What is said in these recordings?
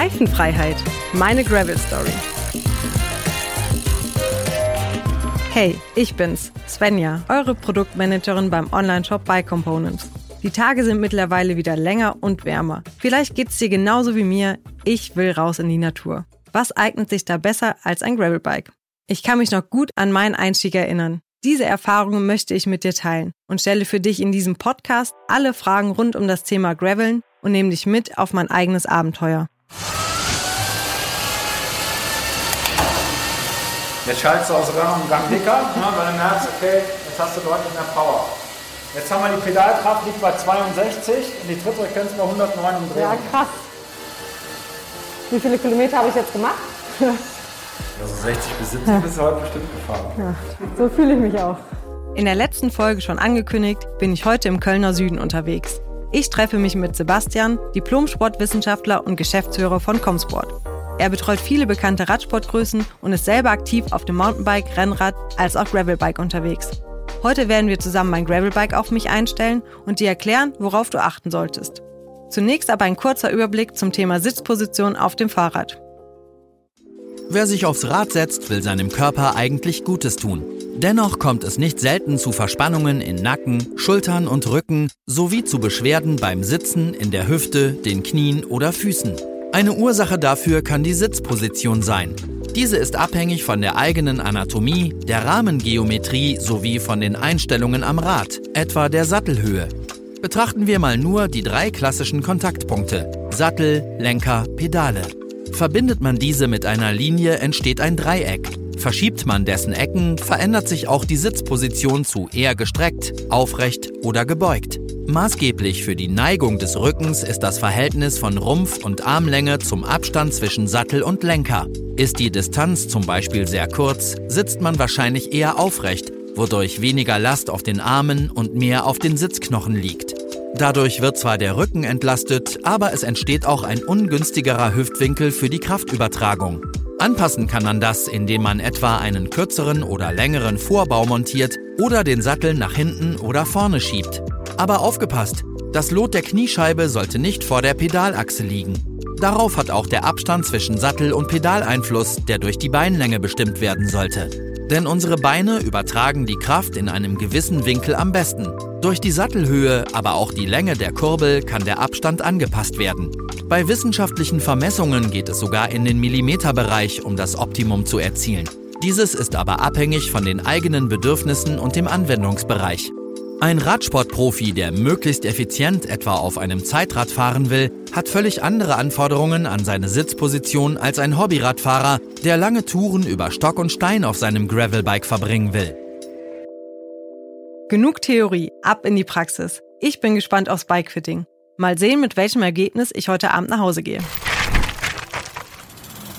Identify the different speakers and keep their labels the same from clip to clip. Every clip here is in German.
Speaker 1: Reifenfreiheit. Meine Gravel Story. Hey, ich bin's, Svenja, eure Produktmanagerin beim Onlineshop Bike Components. Die Tage sind mittlerweile wieder länger und wärmer. Vielleicht geht's dir genauso wie mir. Ich will raus in die Natur. Was eignet sich da besser als ein Gravelbike? Ich kann mich noch gut an meinen Einstieg erinnern. Diese Erfahrungen möchte ich mit dir teilen und stelle für dich in diesem Podcast alle Fragen rund um das Thema Graveln und nehme dich mit auf mein eigenes Abenteuer.
Speaker 2: Jetzt schaltest du aus Rang und Gang dicker, ne, weil du merkst, okay, jetzt hast du deutlich mehr Power. Jetzt haben wir die Pedalkraft liegt bei 62 und die Trittfrequenz bei 109 umdrehen.
Speaker 3: Ja, krass. Wie viele Kilometer habe ich jetzt gemacht?
Speaker 2: Also 60 bis 70 bist du heute bestimmt gefahren.
Speaker 3: Ja, so fühle ich mich auch.
Speaker 1: In der letzten Folge schon angekündigt, bin ich heute im Kölner Süden unterwegs. Ich treffe mich mit Sebastian, Diplom-Sportwissenschaftler und Geschäftsführer von Comsport. Er betreut viele bekannte Radsportgrößen und ist selber aktiv auf dem Mountainbike, Rennrad als auch Gravelbike unterwegs. Heute werden wir zusammen mein Gravelbike auf mich einstellen und dir erklären, worauf du achten solltest. Zunächst aber ein kurzer Überblick zum Thema Sitzposition auf dem Fahrrad.
Speaker 4: Wer sich aufs Rad setzt, will seinem Körper eigentlich Gutes tun. Dennoch kommt es nicht selten zu Verspannungen in Nacken, Schultern und Rücken sowie zu Beschwerden beim Sitzen, in der Hüfte, den Knien oder Füßen. Eine Ursache dafür kann die Sitzposition sein. Diese ist abhängig von der eigenen Anatomie, der Rahmengeometrie sowie von den Einstellungen am Rad, etwa der Sattelhöhe. Betrachten wir mal nur die drei klassischen Kontaktpunkte Sattel, Lenker, Pedale. Verbindet man diese mit einer Linie, entsteht ein Dreieck. Verschiebt man dessen Ecken, verändert sich auch die Sitzposition zu eher gestreckt, aufrecht oder gebeugt. Maßgeblich für die Neigung des Rückens ist das Verhältnis von Rumpf- und Armlänge zum Abstand zwischen Sattel und Lenker. Ist die Distanz zum Beispiel sehr kurz, sitzt man wahrscheinlich eher aufrecht, wodurch weniger Last auf den Armen und mehr auf den Sitzknochen liegt. Dadurch wird zwar der Rücken entlastet, aber es entsteht auch ein ungünstigerer Hüftwinkel für die Kraftübertragung. Anpassen kann man das, indem man etwa einen kürzeren oder längeren Vorbau montiert oder den Sattel nach hinten oder vorne schiebt. Aber aufgepasst, das Lot der Kniescheibe sollte nicht vor der Pedalachse liegen. Darauf hat auch der Abstand zwischen Sattel und Pedal Einfluss, der durch die Beinlänge bestimmt werden sollte. Denn unsere Beine übertragen die Kraft in einem gewissen Winkel am besten. Durch die Sattelhöhe, aber auch die Länge der Kurbel kann der Abstand angepasst werden. Bei wissenschaftlichen Vermessungen geht es sogar in den Millimeterbereich, um das Optimum zu erzielen. Dieses ist aber abhängig von den eigenen Bedürfnissen und dem Anwendungsbereich. Ein Radsportprofi, der möglichst effizient etwa auf einem Zeitrad fahren will, hat völlig andere Anforderungen an seine Sitzposition als ein Hobbyradfahrer, der lange Touren über Stock und Stein auf seinem Gravelbike verbringen will.
Speaker 1: Genug Theorie, ab in die Praxis. Ich bin gespannt aufs Bikefitting. Mal sehen, mit welchem Ergebnis ich heute Abend nach Hause gehe.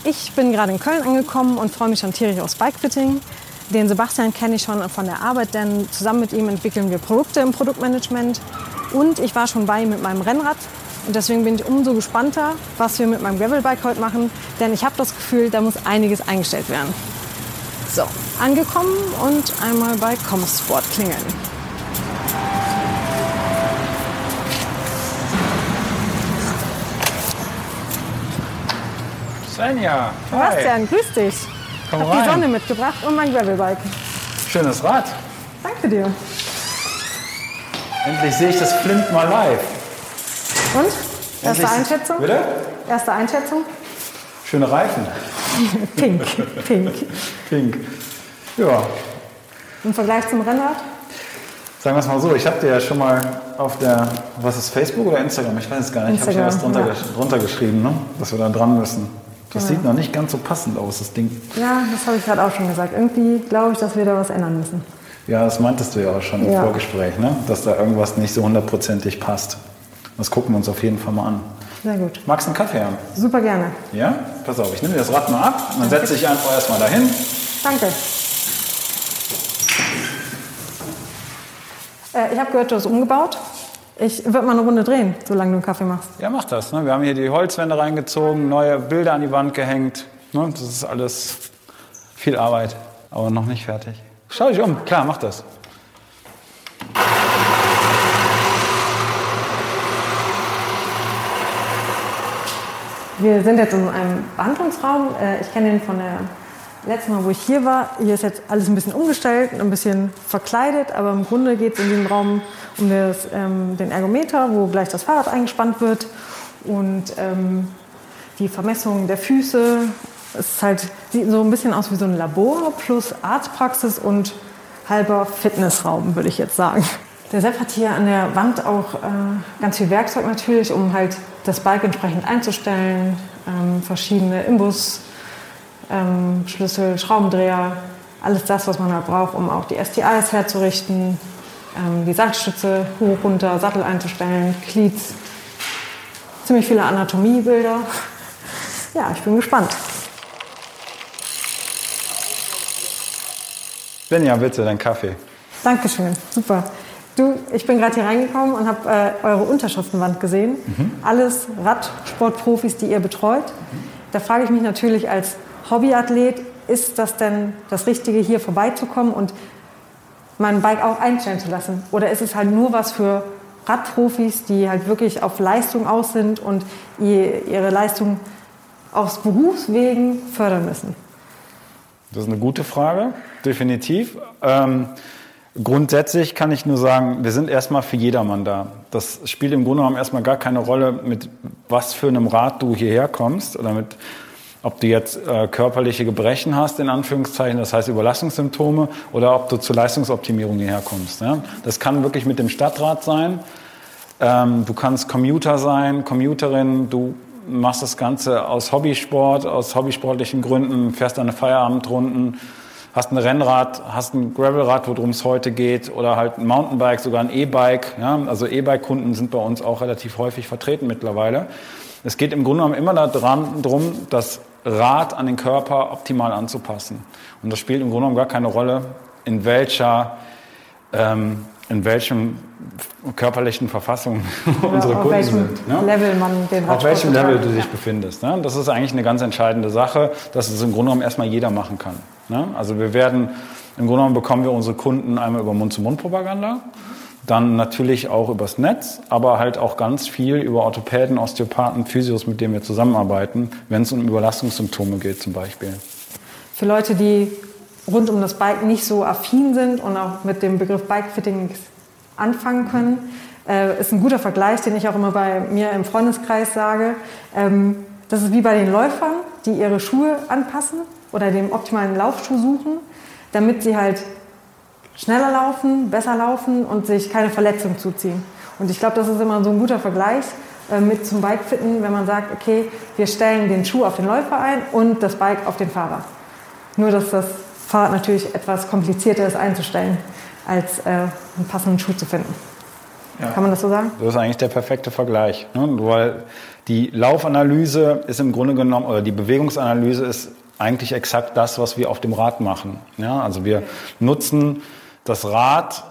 Speaker 3: Ich bin gerade in Köln angekommen und freue mich schon tierisch aufs Bikefitting. Den Sebastian kenne ich schon von der Arbeit, denn zusammen mit ihm entwickeln wir Produkte im Produktmanagement. Und ich war schon bei ihm mit meinem Rennrad. Und deswegen bin ich umso gespannter, was wir mit meinem Gravelbike heute machen. Denn ich habe das Gefühl, da muss einiges eingestellt werden. So, angekommen und einmal bei Comsport klingeln.
Speaker 2: Svenja, hi.
Speaker 3: Sebastian, grüß dich. Ich habe die. Sonne mitgebracht und mein Gravelbike.
Speaker 2: Schönes Rad.
Speaker 3: Danke dir.
Speaker 2: Endlich sehe ich das Flint mal live.
Speaker 3: Und? Erste
Speaker 2: Endlich-
Speaker 3: Einschätzung?
Speaker 2: Bitte?
Speaker 3: Erste Einschätzung?
Speaker 2: Schöne Reifen.
Speaker 3: Pink. Pink.
Speaker 2: Pink. Ja,
Speaker 3: Im Vergleich zum Rennrad?
Speaker 2: sagen wir es mal so, ich habe dir ja schon mal auf der, was ist Facebook oder Instagram? Ich weiß es gar nicht. Ich habe dir was
Speaker 3: Instagram,
Speaker 2: drunter,
Speaker 3: ja.
Speaker 2: gesch- drunter geschrieben, ne? dass wir da dran müssen. Das
Speaker 3: Genau.
Speaker 2: sieht noch nicht ganz so passend aus, das Ding.
Speaker 3: Ja, das habe ich gerade auch schon gesagt. Irgendwie glaube ich, dass wir da was ändern müssen.
Speaker 2: Ja, das meintest du ja auch schon im
Speaker 3: Ja.
Speaker 2: Vorgespräch, ne? dass da irgendwas nicht so hundertprozentig passt. Das gucken wir uns auf jeden Fall mal an.
Speaker 3: Sehr gut.
Speaker 2: Magst du einen Kaffee haben?
Speaker 3: Super gerne.
Speaker 2: Ja? Pass auf, ich nehme das Rad mal ab und dann setze ich einfach erstmal dahin.
Speaker 3: Danke. Äh, ich habe gehört, du hast umgebaut. Ich würde mal eine Runde drehen, solange du einen Kaffee machst.
Speaker 2: Ja, mach das. Ne? Wir haben hier die Holzwände reingezogen, neue Bilder an die Wand gehängt. Ne? Das ist alles viel Arbeit, aber noch nicht fertig. Schau dich um, klar, mach das.
Speaker 3: Wir sind jetzt in einem Behandlungsraum. Äh, ich kenne den von der letzten Mal, wo ich hier war. Hier ist jetzt alles ein bisschen umgestellt, ein bisschen verkleidet, aber im Grunde geht es in diesem Raum um das, ähm, den Ergometer, wo gleich das Fahrrad eingespannt wird und ähm, die Vermessung der Füße. Es halt, sieht so ein bisschen aus wie so ein Labor plus Arztpraxis und halber Fitnessraum, würde ich jetzt sagen. Der Sepp hat hier an der Wand auch äh, ganz viel Werkzeug natürlich, um halt das Bike entsprechend einzustellen, ähm, verschiedene Imbus, ähm, Schlüssel, Schraubendreher, alles das, was man halt braucht, um auch die STIs herzurichten, ähm, die Salzstütze hoch, runter, Sattel einzustellen, Cleats, ziemlich viele Anatomiebilder. Ja, ich bin gespannt.
Speaker 2: Benja, bitte, dein Kaffee.
Speaker 3: Dankeschön, super. Du, ich bin gerade hier reingekommen und habe äh, eure Unterschriftenwand gesehen. Mhm. Alles Radsportprofis, die ihr betreut. Mhm. Da frage ich mich natürlich als Hobbyathlet, ist das denn das Richtige, hier vorbeizukommen und mein Bike auch einstellen zu lassen? Oder ist es halt nur was für Radprofis, die halt wirklich auf Leistung aus sind und ihre Leistung aus Berufswegen fördern müssen?
Speaker 2: Das ist eine gute Frage, definitiv. Ähm, Grundsätzlich kann ich nur sagen, wir sind erstmal für jedermann da. Das spielt im Grunde genommen erstmal gar keine Rolle, mit was für einem Rad du hierher kommst oder mit, ob du jetzt äh, körperliche Gebrechen hast, in Anführungszeichen, das heißt Überlastungssymptome, oder ob du zur Leistungsoptimierung hierher kommst. Ja? Das kann wirklich mit dem Stadtrad sein. Ähm, du kannst Commuter sein, Commuterin, du machst das Ganze aus Hobbysport, aus hobbysportlichen Gründen, fährst deine Feierabendrunden hast ein Rennrad, hast ein Gravelrad, worum es heute geht, oder halt ein Mountainbike, sogar ein E-Bike. Ja? Also E-Bike-Kunden sind bei uns auch relativ häufig vertreten mittlerweile. Es geht im Grunde genommen immer darum, das Rad an den Körper optimal anzupassen. Und das spielt im Grunde genommen gar keine Rolle, in welcher ähm, in welchem körperlichen Verfassung unsere Kunden welchem sind.
Speaker 3: Ne? Level man den
Speaker 2: Auf welchem Level du dich ja. befindest. Ne? Das ist eigentlich eine ganz entscheidende Sache, dass es im Grunde genommen erstmal jeder machen kann. Ne? Also wir werden, im Grunde genommen bekommen wir unsere Kunden einmal über Mund-zu-Mund-Propaganda, dann natürlich auch übers Netz, aber halt auch ganz viel über Orthopäden, Osteopathen, Physios, mit denen wir zusammenarbeiten, wenn es um Überlastungssymptome geht zum Beispiel.
Speaker 3: Für Leute, die rund um das Bike nicht so affin sind und auch mit dem Begriff Bikefitting anfangen können, äh, ist ein guter Vergleich, den ich auch immer bei mir im Freundeskreis sage. Ähm, das ist wie bei den Läufern, die ihre Schuhe anpassen oder den optimalen Laufschuh suchen, damit sie halt schneller laufen, besser laufen und sich keine Verletzung zuziehen. Und ich glaube, das ist immer so ein guter Vergleich äh, mit zum Bikefitten, wenn man sagt, okay, wir stellen den Schuh auf den Läufer ein und das Bike auf den Fahrer. Nur, dass das Fahrrad natürlich etwas komplizierter ist einzustellen, als äh, einen passenden Schuh zu finden. Ja. Kann man das so sagen?
Speaker 2: Das ist eigentlich der perfekte Vergleich. Ne? Weil die Laufanalyse ist im Grunde genommen, oder die Bewegungsanalyse ist eigentlich exakt das, was wir auf dem Rad machen. Ja? Also wir nutzen das Rad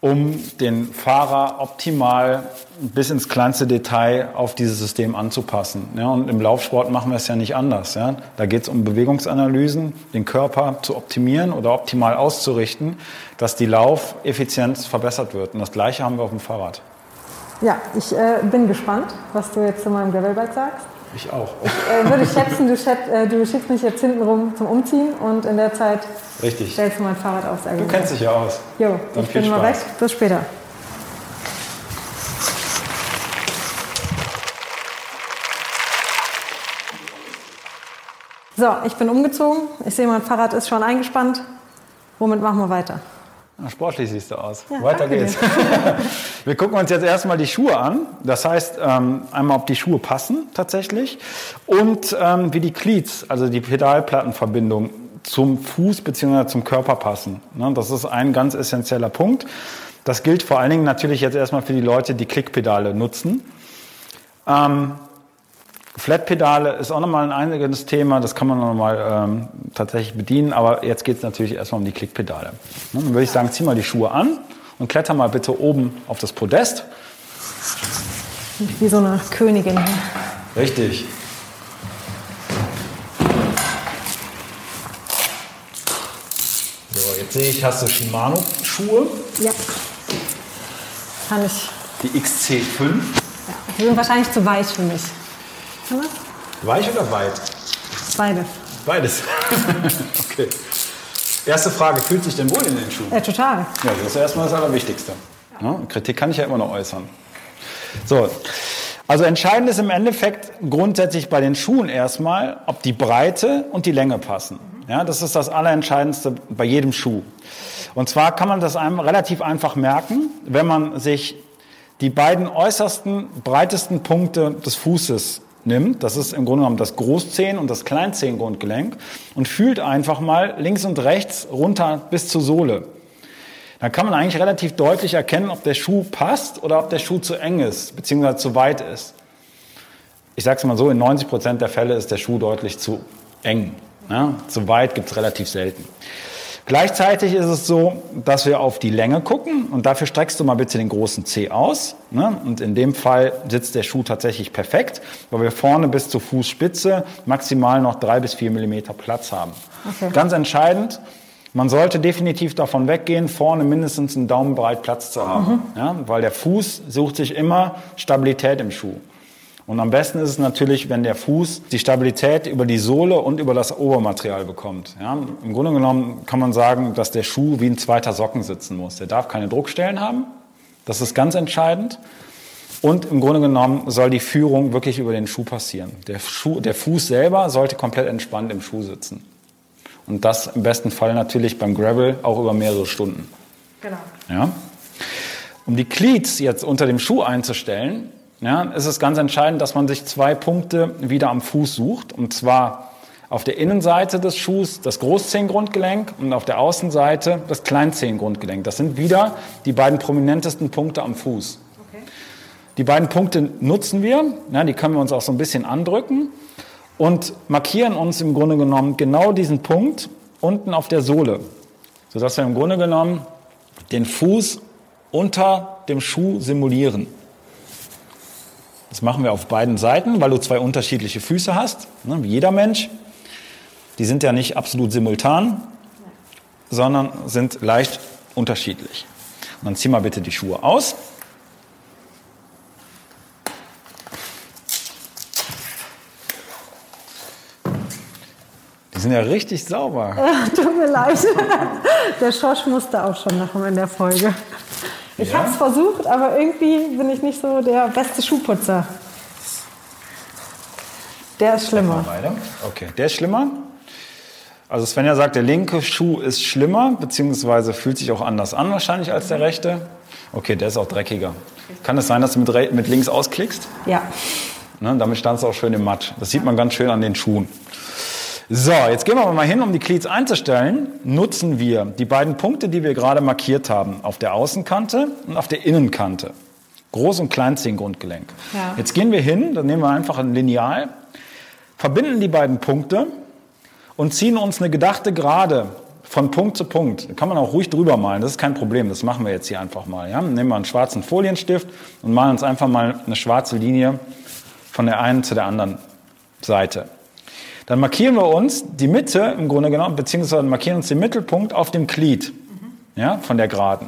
Speaker 2: um den Fahrer optimal bis ins kleinste Detail auf dieses System anzupassen. Ja, und im Laufsport machen wir es ja nicht anders. Ja. Da geht es um Bewegungsanalysen, den Körper zu optimieren oder optimal auszurichten, dass die Laufeffizienz verbessert wird. Und das Gleiche haben wir auf dem Fahrrad.
Speaker 3: Ja, ich äh, bin gespannt, was du jetzt zu meinem Gravelbike sagst.
Speaker 2: Ich auch.
Speaker 3: Ich äh, würde schätzen, du, schätz, äh, du schickst mich jetzt hinten rum zum Umziehen und in der Zeit
Speaker 2: Richtig.
Speaker 3: stellst du mein Fahrrad aufs
Speaker 2: Argument. Du kennst dich ja aus.
Speaker 3: Jo, Dann ich bin Spaß. mal weg. Bis später. So, ich bin umgezogen. Ich sehe, mein Fahrrad ist schon eingespannt. Womit machen wir weiter?
Speaker 2: Sportlich siehst du aus. Ja, Weiter geht's. Wir gucken uns jetzt erstmal die Schuhe an. Das heißt, ähm, einmal, ob die Schuhe passen tatsächlich und ähm, wie die Cleats, also die Pedalplattenverbindung zum Fuß bzw. zum Körper passen. Ne, das ist ein ganz essentieller Punkt. Das gilt vor allen Dingen natürlich jetzt erstmal für die Leute, die Klickpedale nutzen. Flatpedale ist auch nochmal ein einiges Thema, das kann man nochmal ähm, tatsächlich bedienen, aber jetzt geht es natürlich erstmal um die Klickpedale. Ne, dann würde ich sagen, zieh mal die Schuhe an und kletter mal bitte oben auf das Podest.
Speaker 3: Wie so eine Königin.
Speaker 2: Richtig. So, jetzt sehe ich, hast du Shimano-Schuhe.
Speaker 3: Ja. Kann ich.
Speaker 2: Die XC5.
Speaker 3: Ja, die sind wahrscheinlich zu weich für mich.
Speaker 2: Weich oder weit?
Speaker 3: Beides.
Speaker 2: Beides. okay. Erste Frage, fühlt sich denn wohl in den Schuhen?
Speaker 3: Ja, total.
Speaker 2: Ja, das ist erstmal das Allerwichtigste. Ja, Kritik kann ich ja immer noch äußern. So, also entscheidend ist im Endeffekt grundsätzlich bei den Schuhen erstmal, ob die Breite und die Länge passen. Ja, das ist das Allerentscheidendste bei jedem Schuh. Und zwar kann man das einem relativ einfach merken, wenn man sich die beiden äußersten, breitesten Punkte des Fußes nimmt, das ist im Grunde genommen das Großzehen- und das Kleinzehengrundgelenk, und fühlt einfach mal links und rechts runter bis zur Sohle. Dann kann man eigentlich relativ deutlich erkennen, ob der Schuh passt oder ob der Schuh zu eng ist, beziehungsweise zu weit ist. Ich sage es mal so, in 90 Prozent der Fälle ist der Schuh deutlich zu eng. Ja, zu weit gibt es relativ selten. Gleichzeitig ist es so, dass wir auf die Länge gucken und dafür streckst du mal bitte den großen C aus. Ne? Und in dem Fall sitzt der Schuh tatsächlich perfekt, weil wir vorne bis zur Fußspitze maximal noch drei bis vier Millimeter Platz haben. Okay. Ganz entscheidend, man sollte definitiv davon weggehen, vorne mindestens einen Daumenbreit Platz zu haben, mhm. ja? weil der Fuß sucht sich immer Stabilität im Schuh. Und am besten ist es natürlich, wenn der Fuß die Stabilität über die Sohle und über das Obermaterial bekommt. Ja, Im Grunde genommen kann man sagen, dass der Schuh wie ein zweiter Socken sitzen muss. Der darf keine Druckstellen haben. Das ist ganz entscheidend. Und im Grunde genommen soll die Führung wirklich über den Schuh passieren. Der, Schuh, der Fuß selber sollte komplett entspannt im Schuh sitzen. Und das im besten Fall natürlich beim Gravel auch über mehrere Stunden.
Speaker 3: Genau.
Speaker 2: Ja? Um die Cleats jetzt unter dem Schuh einzustellen, ja, ist es ganz entscheidend, dass man sich zwei Punkte wieder am Fuß sucht. Und zwar auf der Innenseite des Schuhs das Großzehengrundgelenk und auf der Außenseite das Kleinzehengrundgelenk. Das sind wieder die beiden prominentesten Punkte am Fuß. Okay. Die beiden Punkte nutzen wir, ja, die können wir uns auch so ein bisschen andrücken und markieren uns im Grunde genommen genau diesen Punkt unten auf der Sohle, sodass wir im Grunde genommen den Fuß unter dem Schuh simulieren. Das machen wir auf beiden Seiten, weil du zwei unterschiedliche Füße hast, ne, wie jeder Mensch. Die sind ja nicht absolut simultan, sondern sind leicht unterschiedlich. Und dann zieh mal bitte die Schuhe aus. Die sind ja richtig sauber.
Speaker 3: Ja, tut mir leid. Der Schorsch musste auch schon noch in der Folge. Ich ja? habe es versucht, aber irgendwie bin ich nicht so der beste Schuhputzer. Der ist schlimmer.
Speaker 2: Okay, der ist schlimmer. Also Svenja sagt, der linke Schuh ist schlimmer, beziehungsweise fühlt sich auch anders an wahrscheinlich als der rechte. Okay, der ist auch dreckiger. Kann es sein, dass du mit, mit links ausklickst?
Speaker 3: Ja.
Speaker 2: Ne, damit standst du auch schön im Matsch. Das sieht man ganz schön an den Schuhen. So, jetzt gehen wir mal hin, um die Cleats einzustellen, nutzen wir die beiden Punkte, die wir gerade markiert haben, auf der Außenkante und auf der Innenkante. Groß- und Kleinzehengrundgelenk. Ja. Jetzt gehen wir hin, dann nehmen wir einfach ein Lineal, verbinden die beiden Punkte und ziehen uns eine gedachte Gerade von Punkt zu Punkt. Da kann man auch ruhig drüber malen, das ist kein Problem, das machen wir jetzt hier einfach mal. Ja? Nehmen wir einen schwarzen Folienstift und malen uns einfach mal eine schwarze Linie von der einen zu der anderen Seite. Dann markieren wir uns die Mitte im Grunde genommen, beziehungsweise markieren uns den Mittelpunkt auf dem Glied ja, von der Geraden.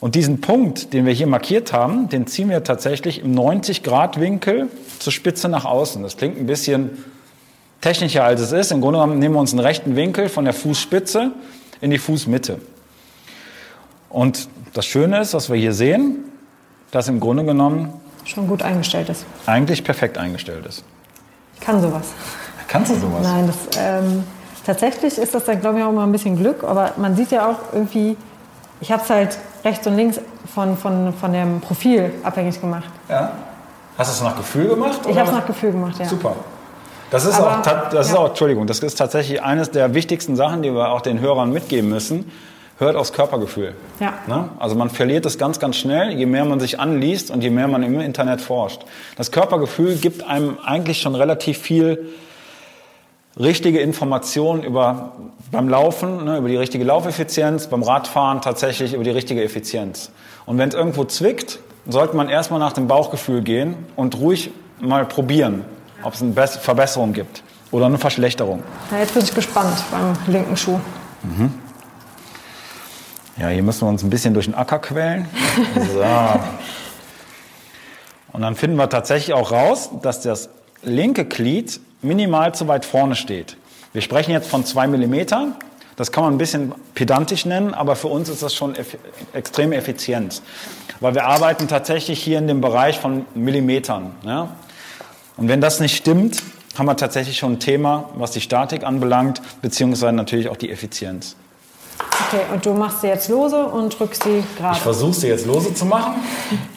Speaker 2: Und diesen Punkt, den wir hier markiert haben, den ziehen wir tatsächlich im 90-Grad-Winkel zur Spitze nach außen. Das klingt ein bisschen technischer, als es ist. Im Grunde genommen nehmen wir uns einen rechten Winkel von der Fußspitze in die Fußmitte. Und das Schöne ist, was wir hier sehen, dass im Grunde genommen
Speaker 3: schon gut eingestellt ist.
Speaker 2: Eigentlich perfekt eingestellt ist.
Speaker 3: Ich kann sowas.
Speaker 2: Kannst du sowas?
Speaker 3: Nein, das, ähm, tatsächlich ist das dann, glaube ich, auch mal ein bisschen Glück. Aber man sieht ja auch irgendwie, ich habe es halt rechts und links von, von, von dem Profil abhängig gemacht.
Speaker 2: Ja. Hast du es nach Gefühl gemacht?
Speaker 3: Ich habe es nach Gefühl gemacht, ja.
Speaker 2: Super. Das ist, Aber, auch, das ja. ist auch, Entschuldigung, das ist tatsächlich eines der wichtigsten Sachen, die wir auch den Hörern mitgeben müssen. Hört aufs Körpergefühl.
Speaker 3: Ja.
Speaker 2: Ne? Also man verliert es ganz, ganz schnell, je mehr man sich anliest und je mehr man im Internet forscht. Das Körpergefühl gibt einem eigentlich schon relativ viel richtige Informationen über beim Laufen, ne, über die richtige Laufeffizienz, beim Radfahren tatsächlich über die richtige Effizienz. Und wenn es irgendwo zwickt, sollte man erstmal nach dem Bauchgefühl gehen und ruhig mal probieren, ob es eine Verbesserung gibt oder eine Verschlechterung.
Speaker 3: Ja, jetzt bin ich gespannt beim linken Schuh. Mhm.
Speaker 2: Ja, hier müssen wir uns ein bisschen durch den Acker quälen. So. Und dann finden wir tatsächlich auch raus, dass das linke Glied minimal zu weit vorne steht. Wir sprechen jetzt von zwei Millimetern. Das kann man ein bisschen pedantisch nennen, aber für uns ist das schon eff extrem effizient. Weil wir arbeiten tatsächlich hier in dem Bereich von Millimetern. Ja? Und wenn das nicht stimmt, haben wir tatsächlich schon ein Thema, was die Statik anbelangt, beziehungsweise natürlich auch die Effizienz.
Speaker 3: Okay, und du machst sie jetzt lose und drückst sie gerade.
Speaker 2: Ich versuche sie jetzt lose zu machen,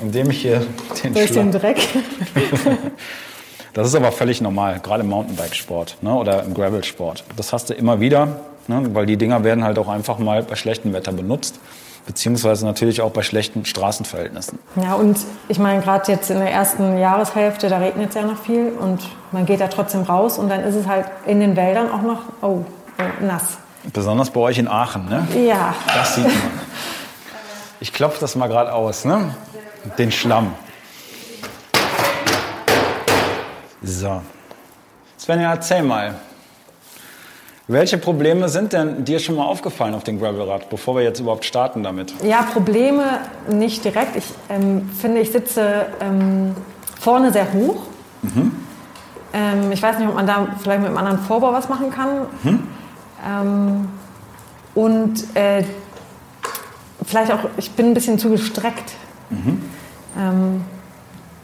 Speaker 2: indem ich hier den
Speaker 3: Durch den Dreck.
Speaker 2: das ist aber völlig normal, gerade im Mountainbikesport ne, oder im Gravelsport. Das hast du immer wieder, ne, weil die Dinger werden halt auch einfach mal bei schlechtem Wetter benutzt beziehungsweise natürlich auch bei schlechten Straßenverhältnissen.
Speaker 3: Ja, und ich meine, gerade jetzt in der ersten Jahreshälfte, da regnet es ja noch viel und man geht da trotzdem raus und dann ist es halt in den Wäldern auch noch, oh, oh nass.
Speaker 2: Besonders bei euch in Aachen, ne?
Speaker 3: Ja.
Speaker 2: Das sieht man. Ich klopfe das mal gerade aus, ne? Den Schlamm. So. Svenja, erzähl mal. Welche Probleme sind denn dir schon mal aufgefallen auf dem Gravelrad, bevor wir jetzt überhaupt starten damit?
Speaker 3: Ja, Probleme nicht direkt. Ich ähm, finde, ich sitze ähm, vorne sehr hoch. Mhm. Ähm, ich weiß nicht, ob man da vielleicht mit einem anderen Vorbau was machen kann. Mhm. Ähm, und äh, vielleicht auch, ich bin ein bisschen zu gestreckt. Mhm.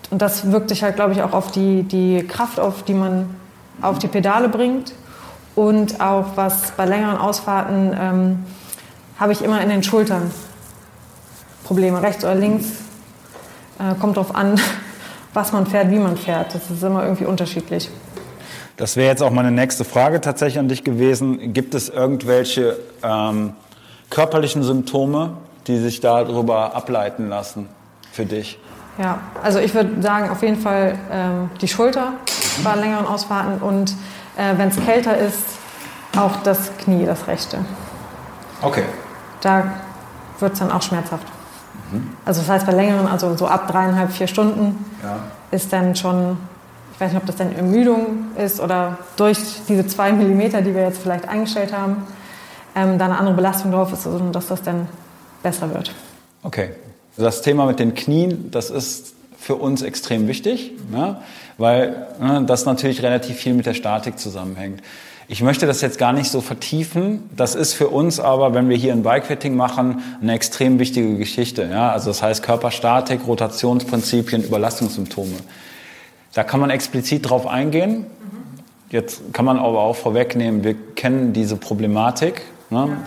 Speaker 3: Und das wirkt sich halt, glaube ich, auch auf die, die Kraft auf, die man auf die Pedale bringt. Und auch was bei längeren Ausfahrten ähm, habe ich immer in den Schultern Probleme, rechts oder links. Äh, kommt darauf an, was man fährt, wie man fährt. Das ist immer irgendwie unterschiedlich.
Speaker 2: Das wäre jetzt auch meine nächste Frage tatsächlich an dich gewesen. Gibt es irgendwelche ähm, körperlichen Symptome, die sich darüber ableiten lassen für dich?
Speaker 3: Ja, also ich würde sagen, auf jeden Fall ähm, die Schulter bei längeren Ausfahrten und äh, wenn es kälter ist, auch das Knie, das rechte.
Speaker 2: Okay.
Speaker 3: Da wird es dann auch schmerzhaft. Mhm. Also das heißt bei längeren, also so ab dreieinhalb, vier Stunden ja. ist dann schon ich weiß nicht, ob das dann Ermüdung ist oder durch diese zwei Millimeter, die wir jetzt vielleicht eingestellt haben, ähm, da eine andere Belastung drauf ist, also dass das dann besser wird.
Speaker 2: Okay. Das Thema mit den Knien, das ist für uns extrem wichtig, ne? weil ne, das natürlich relativ viel mit der Statik zusammenhängt. Ich möchte das jetzt gar nicht so vertiefen. Das ist für uns aber, wenn wir hier ein Bikefitting machen, eine extrem wichtige Geschichte. Ja? Also das heißt Körperstatik, Rotationsprinzipien, Überlastungssymptome. Da kann man explizit drauf eingehen. Jetzt kann man aber auch vorwegnehmen, wir kennen diese Problematik. Ne? Ja.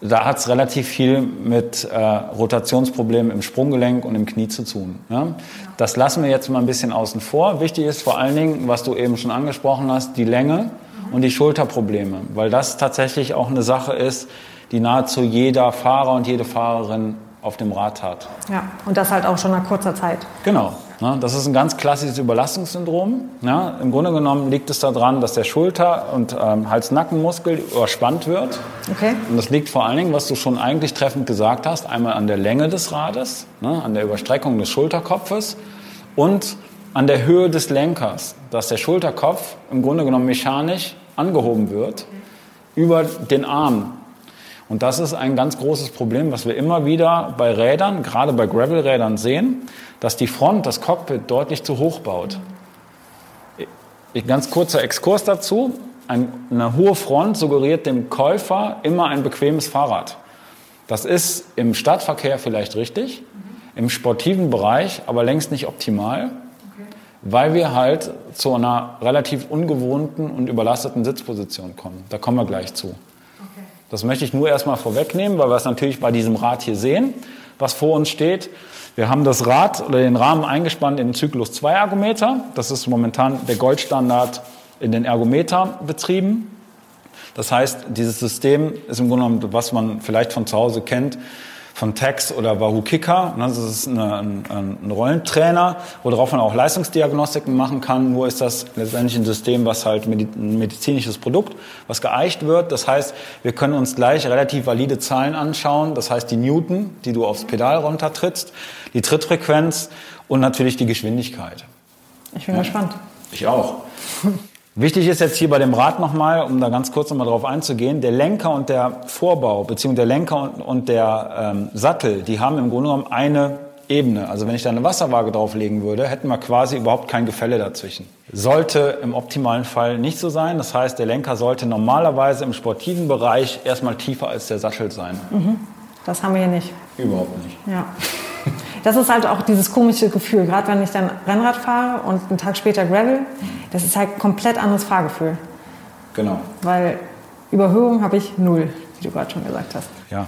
Speaker 2: Da hat es relativ viel mit äh, Rotationsproblemen im Sprunggelenk und im Knie zu tun. Ne? Das lassen wir jetzt mal ein bisschen außen vor. Wichtig ist vor allen Dingen, was du eben schon angesprochen hast, die Länge und die Schulterprobleme, weil das tatsächlich auch eine Sache ist, die nahezu jeder Fahrer und jede Fahrerin auf dem Rad hat.
Speaker 3: Ja, und das halt auch schon nach kurzer Zeit.
Speaker 2: Genau. Das ist ein ganz klassisches Überlastungssyndrom. Im Grunde genommen liegt es daran, dass der Schulter- und ähm, Hals-Nackenmuskel überspannt wird. Okay. Und das liegt vor allen Dingen, was du schon eigentlich treffend gesagt hast, einmal an der Länge des Rades, ne, an der Überstreckung des Schulterkopfes und an der Höhe des Lenkers, dass der Schulterkopf im Grunde genommen mechanisch angehoben wird über den Arm und das ist ein ganz großes Problem, was wir immer wieder bei Rädern, gerade bei Gravelrädern sehen, dass die Front, das Cockpit deutlich zu hoch baut. Ein ganz kurzer Exkurs dazu. Eine hohe Front suggeriert dem Käufer immer ein bequemes Fahrrad. Das ist im Stadtverkehr vielleicht richtig, im sportiven Bereich aber längst nicht optimal, weil wir halt zu einer relativ ungewohnten und überlasteten Sitzposition kommen. Da kommen wir gleich zu. Das möchte ich nur erstmal vorwegnehmen, weil wir es natürlich bei diesem Rad hier sehen, was vor uns steht. Wir haben das Rad oder den Rahmen eingespannt in den Zyklus 2 Ergometer. Das ist momentan der Goldstandard in den Ergometerbetrieben. Das heißt, dieses System ist im Grunde genommen, was man vielleicht von zu Hause kennt, von Tex oder Wahoo Kicker. Das ist eine, ein, ein, Rollentrainer, worauf man auch Leistungsdiagnostiken machen kann. Nur ist das letztendlich ein System, was halt ein medizinisches Produkt, was geeicht wird. Das heißt, wir können uns gleich relativ valide Zahlen anschauen. Das heißt, die Newton, die du aufs Pedal runtertrittst, die Trittfrequenz und natürlich die Geschwindigkeit.
Speaker 3: Ich bin ja. gespannt.
Speaker 2: Ich auch. Wichtig ist jetzt hier bei dem Rad nochmal, um da ganz kurz nochmal drauf einzugehen, der Lenker und der Vorbau, beziehungsweise der Lenker und, und der ähm, Sattel, die haben im Grunde genommen eine Ebene. Also wenn ich da eine Wasserwaage drauflegen würde, hätten wir quasi überhaupt kein Gefälle dazwischen. Sollte im optimalen Fall nicht so sein. Das heißt, der Lenker sollte normalerweise im sportiven Bereich erstmal tiefer als der Sattel sein.
Speaker 3: Mhm. Das haben wir hier nicht.
Speaker 2: Überhaupt nicht.
Speaker 3: Ja. Das ist halt auch dieses komische Gefühl, gerade wenn ich dann Rennrad fahre und einen Tag später Gravel, das ist halt komplett anderes Fahrgefühl.
Speaker 2: Genau.
Speaker 3: Weil Überhöhung habe ich null, wie du gerade schon gesagt hast.
Speaker 2: Ja.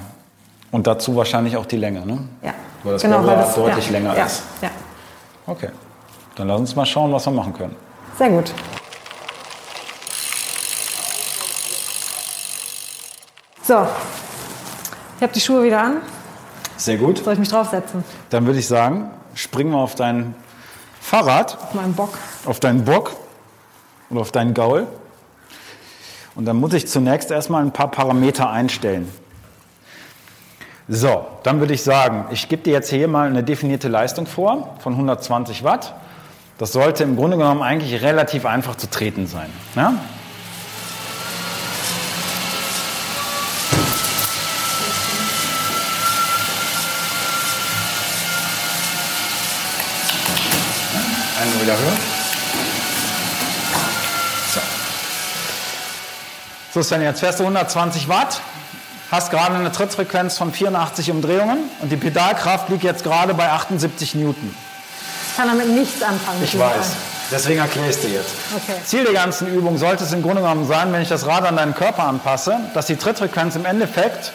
Speaker 2: Und dazu wahrscheinlich auch die Länge, ne?
Speaker 3: Ja.
Speaker 2: Weil das
Speaker 3: Genau, weil
Speaker 2: Gravelrad
Speaker 3: das-
Speaker 2: deutlich
Speaker 3: ja,
Speaker 2: länger
Speaker 3: ja,
Speaker 2: ist.
Speaker 3: Ja.
Speaker 2: Okay. Dann lass uns mal schauen, was wir machen können.
Speaker 3: Sehr gut. So, ich habe die Schuhe wieder an.
Speaker 2: Sehr gut.
Speaker 3: Soll ich mich draufsetzen?
Speaker 2: Dann würde ich sagen, springen wir auf dein Fahrrad,
Speaker 3: Auf meinem Bock.
Speaker 2: auf deinen Bock oder auf deinen Gaul. Und dann muss ich zunächst erstmal ein paar Parameter einstellen. So, dann würde ich sagen, ich gebe dir jetzt hier mal eine definierte Leistung vor von 120 Watt. Das sollte im Grunde genommen eigentlich relativ einfach zu treten sein. Ja? Einen wieder höher. So. So, Sven, jetzt fährst du 120 Watt, hast gerade eine Trittfrequenz von 84 Umdrehungen und die Pedalkraft liegt jetzt gerade bei 78 Newton.
Speaker 3: Ich kann damit nichts anfangen.
Speaker 2: Ich weiß. Deswegen erkläre ich es dir jetzt.
Speaker 3: Okay.
Speaker 2: Ziel der ganzen Übung sollte es im Grunde genommen sein, wenn ich das Rad an deinen Körper anpasse, dass die Trittfrequenz im Endeffekt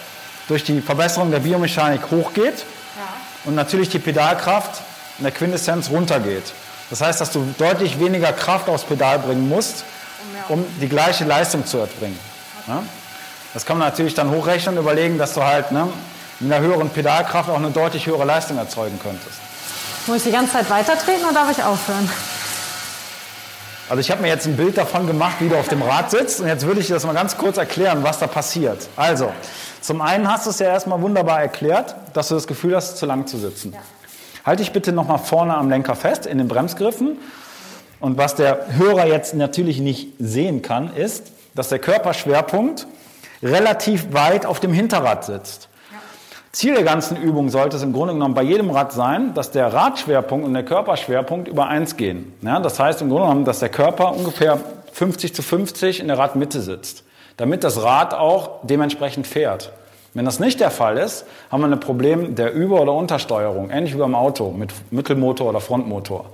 Speaker 2: durch die Verbesserung der Biomechanik hochgeht und natürlich die Pedalkraft in der Quintessenz runtergeht. Das heißt, dass du deutlich weniger Kraft aufs Pedal bringen musst, um die gleiche Leistung zu erbringen. Ja? Das kann man natürlich dann hochrechnen und überlegen, dass du halt ne, mit einer höheren Pedalkraft auch eine deutlich höhere Leistung erzeugen könntest.
Speaker 3: Muss ich die ganze Zeit weitertreten oder darf ich aufhören?
Speaker 2: Also ich habe mir jetzt ein Bild davon gemacht, wie du auf dem Rad sitzt und jetzt würde ich dir das mal ganz kurz erklären, was da passiert. Also, zum einen hast du es ja erstmal wunderbar erklärt, dass du das Gefühl hast, zu lang zu sitzen. Halte dich bitte nochmal vorne am Lenker fest, in den Bremsgriffen. Und was der Hörer jetzt natürlich nicht sehen kann, ist, dass der Körperschwerpunkt relativ weit auf dem Hinterrad sitzt. Ziel der ganzen Übung sollte es im Grunde genommen bei jedem Rad sein, dass der Radschwerpunkt und der Körperschwerpunkt übereins gehen. Ja, das heißt im Grunde genommen, dass der Körper ungefähr 50 zu 50 in der Radmitte sitzt, damit das Rad auch dementsprechend fährt. Wenn das nicht der Fall ist, haben wir ein Problem der Über- oder Untersteuerung, ähnlich wie beim Auto mit Mittelmotor oder Frontmotor.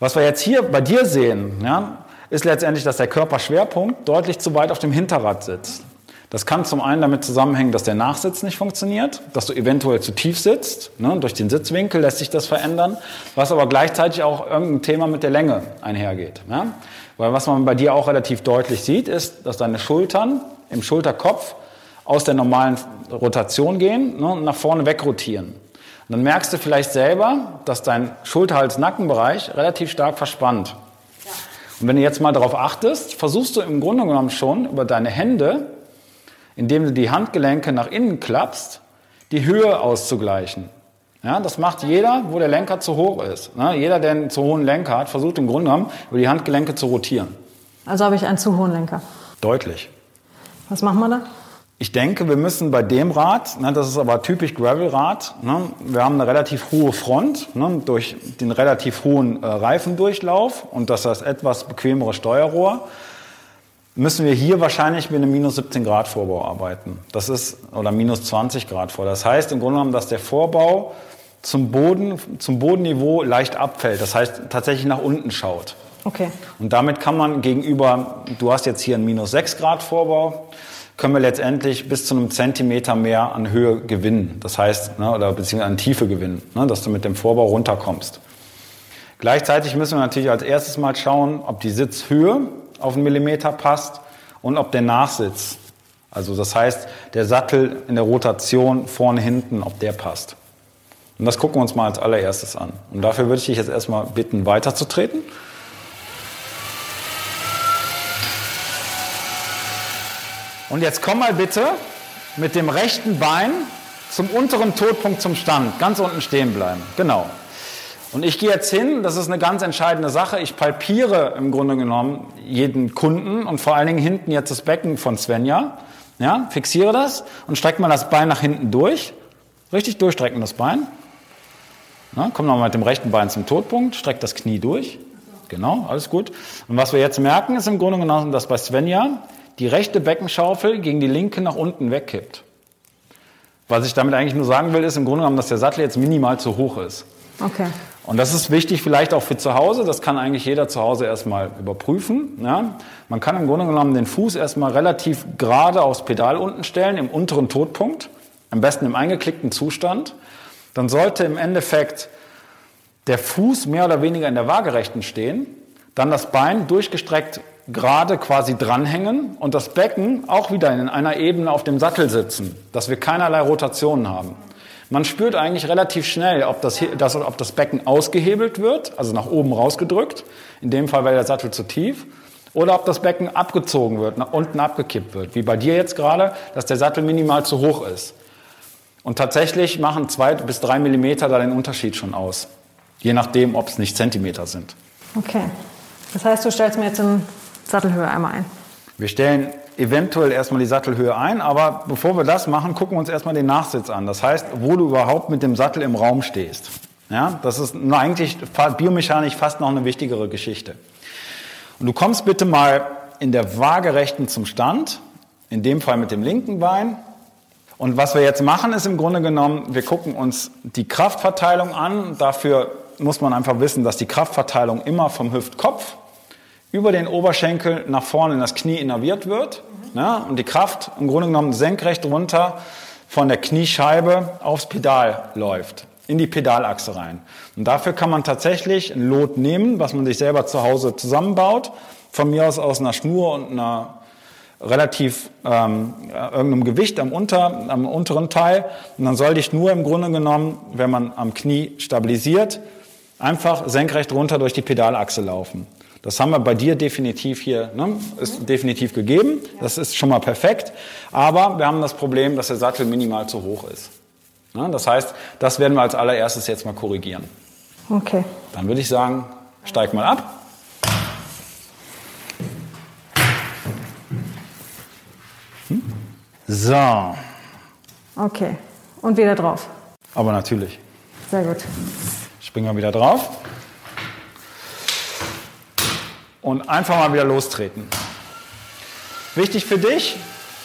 Speaker 2: Was wir jetzt hier bei dir sehen, ja, ist letztendlich, dass der Körperschwerpunkt deutlich zu weit auf dem Hinterrad sitzt. Das kann zum einen damit zusammenhängen, dass der Nachsitz nicht funktioniert, dass du eventuell zu tief sitzt. Ne? Durch den Sitzwinkel lässt sich das verändern, was aber gleichzeitig auch irgendein Thema mit der Länge einhergeht. Ja? Weil was man bei dir auch relativ deutlich sieht, ist, dass deine Schultern im Schulterkopf aus der normalen Rotation gehen ne? und nach vorne wegrotieren. Und dann merkst du vielleicht selber, dass dein Schulter-Hals-Nackenbereich relativ stark verspannt. Und wenn du jetzt mal darauf achtest, versuchst du im Grunde genommen schon über deine Hände, indem du die Handgelenke nach innen klappst, die Höhe auszugleichen. Ja, das macht jeder, wo der Lenker zu hoch ist. Ne? Jeder, der einen zu hohen Lenker hat, versucht im Grunde genommen über die Handgelenke zu rotieren.
Speaker 3: Also habe ich einen zu hohen Lenker.
Speaker 2: Deutlich.
Speaker 3: Was machen wir da?
Speaker 2: Ich denke, wir müssen bei dem Rad, ne, das ist aber typisch Gravelrad, ne, wir haben eine relativ hohe Front ne, durch den relativ hohen äh, Reifendurchlauf und das ist etwas bequemere Steuerrohr, müssen wir hier wahrscheinlich mit einem minus 17 Grad Vorbau arbeiten. Das ist, oder minus 20 Grad vor. Das heißt im Grunde genommen, dass der Vorbau zum Boden, zum Bodenniveau leicht abfällt. Das heißt tatsächlich nach unten schaut.
Speaker 3: Okay.
Speaker 2: Und damit kann man gegenüber, du hast jetzt hier einen minus 6 Grad Vorbau, können wir letztendlich bis zu einem Zentimeter mehr an Höhe gewinnen. Das heißt, ne, oder beziehungsweise an Tiefe gewinnen, ne, dass du mit dem Vorbau runterkommst. Gleichzeitig müssen wir natürlich als erstes mal schauen, ob die Sitzhöhe auf einen Millimeter passt und ob der Nachsitz, also das heißt, der Sattel in der Rotation vorne, hinten, ob der passt. Und das gucken wir uns mal als allererstes an. Und dafür würde ich dich jetzt erstmal bitten, weiterzutreten. Und jetzt komm mal bitte mit dem rechten Bein zum unteren Todpunkt zum Stand. Ganz unten stehen bleiben. Genau. Und ich gehe jetzt hin, das ist eine ganz entscheidende Sache. Ich palpiere im Grunde genommen jeden Kunden und vor allen Dingen hinten jetzt das Becken von Svenja. Ja, fixiere das und strecke mal das Bein nach hinten durch. Richtig durchstrecken das Bein. Na, komm nochmal mit dem rechten Bein zum Todpunkt, streck das Knie durch. Genau, alles gut. Und was wir jetzt merken, ist im Grunde genommen, dass bei Svenja die rechte Beckenschaufel gegen die linke nach unten wegkippt. Was ich damit eigentlich nur sagen will, ist im Grunde genommen, dass der Sattel jetzt minimal zu hoch ist.
Speaker 3: Okay.
Speaker 2: Und das ist wichtig vielleicht auch für zu Hause. Das kann eigentlich jeder zu Hause erstmal überprüfen. Ja? Man kann im Grunde genommen den Fuß erstmal relativ gerade aufs Pedal unten stellen, im unteren Todpunkt, am besten im eingeklickten Zustand. Dann sollte im Endeffekt der Fuß mehr oder weniger in der Waagerechten stehen, dann das Bein durchgestreckt gerade quasi dranhängen und das Becken auch wieder in einer Ebene auf dem Sattel sitzen, dass wir keinerlei Rotationen haben. Man spürt eigentlich relativ schnell, ob das, das, ob das Becken ausgehebelt wird, also nach oben rausgedrückt, in dem Fall wäre der Sattel zu tief, oder ob das Becken abgezogen wird, nach unten abgekippt wird, wie bei dir jetzt gerade, dass der Sattel minimal zu hoch ist. Und tatsächlich machen zwei bis drei Millimeter da den Unterschied schon aus, je nachdem, ob es nicht Zentimeter sind.
Speaker 3: Okay. Das heißt, du stellst mir jetzt in Sattelhöhe einmal ein.
Speaker 2: Wir stellen eventuell erstmal die Sattelhöhe ein, aber bevor wir das machen, gucken wir uns erstmal den Nachsitz an. Das heißt, wo du überhaupt mit dem Sattel im Raum stehst. Ja, das ist eigentlich biomechanisch fast noch eine wichtigere Geschichte. Und du kommst bitte mal in der Waagerechten zum Stand, in dem Fall mit dem linken Bein. Und was wir jetzt machen, ist im Grunde genommen, wir gucken uns die Kraftverteilung an. Dafür muss man einfach wissen, dass die Kraftverteilung immer vom Hüftkopf über den Oberschenkel nach vorne in das Knie innerviert wird. Ja, und die Kraft im Grunde genommen senkrecht runter von der Kniescheibe aufs Pedal läuft, in die Pedalachse rein. Und dafür kann man tatsächlich ein Lot nehmen, was man sich selber zu Hause zusammenbaut, von mir aus aus einer Schnur und einer relativ ähm, irgendeinem Gewicht am, unter, am unteren Teil. Und dann soll die Schnur im Grunde genommen, wenn man am Knie stabilisiert, einfach senkrecht runter durch die Pedalachse laufen. Das haben wir bei dir definitiv hier, ne? ist definitiv gegeben. Das ist schon mal perfekt. Aber wir haben das Problem, dass der Sattel minimal zu hoch ist. Ne? Das heißt, das werden wir als allererstes jetzt mal korrigieren.
Speaker 3: Okay.
Speaker 2: Dann würde ich sagen, steig mal ab. Hm? So.
Speaker 3: Okay. Und wieder drauf.
Speaker 2: Aber natürlich.
Speaker 3: Sehr gut.
Speaker 2: Springen wir wieder drauf und einfach mal wieder lostreten. Wichtig für dich,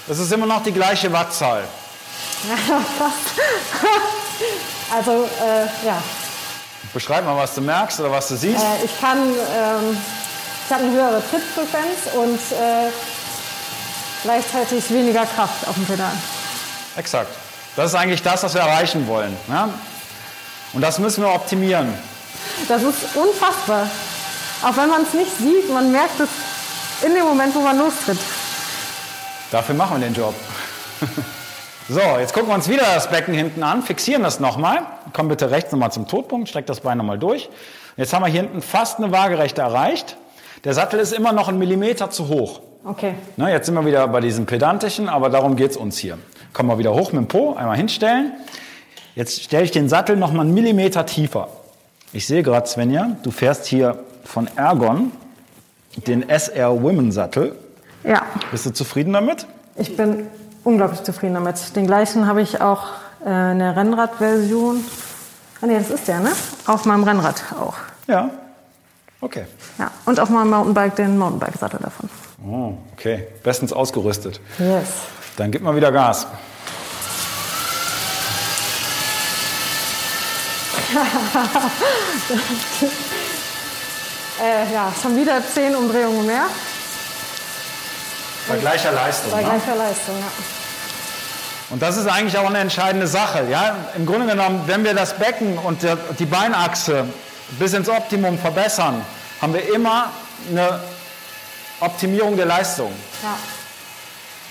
Speaker 2: das ist immer noch die gleiche Wattzahl.
Speaker 3: also, äh, ja.
Speaker 2: Beschreib mal, was du merkst oder was du siehst.
Speaker 3: Äh, ich kann, ähm, ich habe eine höhere Trittfrequenz und äh, gleichzeitig weniger Kraft auf dem Pedal.
Speaker 2: Exakt. Das ist eigentlich das, was wir erreichen wollen. Ja? Und das müssen wir optimieren.
Speaker 3: Das ist unfassbar. Auch wenn man es nicht sieht, man merkt es in dem Moment, wo man lostritt.
Speaker 2: Dafür machen wir den Job. so, jetzt gucken wir uns wieder das Becken hinten an, fixieren das nochmal. Komm bitte rechts nochmal zum Todpunkt, streck das Bein nochmal durch. Jetzt haben wir hier hinten fast eine Waagerechte erreicht. Der Sattel ist immer noch einen Millimeter zu hoch.
Speaker 3: Okay.
Speaker 2: Na, jetzt sind wir wieder bei diesem pedantischen, aber darum geht es uns hier. Kommen wir wieder hoch mit dem Po, einmal hinstellen. Jetzt stelle ich den Sattel nochmal einen Millimeter tiefer. Ich sehe gerade, Svenja, du fährst hier von Ergon, den SR Women Sattel.
Speaker 3: Ja.
Speaker 2: Bist du zufrieden damit?
Speaker 3: Ich bin unglaublich zufrieden damit. Den gleichen habe ich auch äh, in der Rennradversion. Ah nee, das ist der, ne? Auf meinem Rennrad auch.
Speaker 2: Ja. Okay.
Speaker 3: Ja, und auf meinem Mountainbike den Mountainbike-Sattel davon.
Speaker 2: Oh, okay. Bestens ausgerüstet.
Speaker 3: Yes.
Speaker 2: Dann gib mal wieder Gas.
Speaker 3: Äh, ja, schon wieder zehn Umdrehungen mehr.
Speaker 2: Bei gleicher Leistung.
Speaker 3: Bei
Speaker 2: ne?
Speaker 3: gleicher Leistung, ja.
Speaker 2: Und das ist eigentlich auch eine entscheidende Sache. Ja? Im Grunde genommen, wenn wir das Becken und die Beinachse bis ins Optimum verbessern, haben wir immer eine Optimierung der Leistung.
Speaker 3: ja.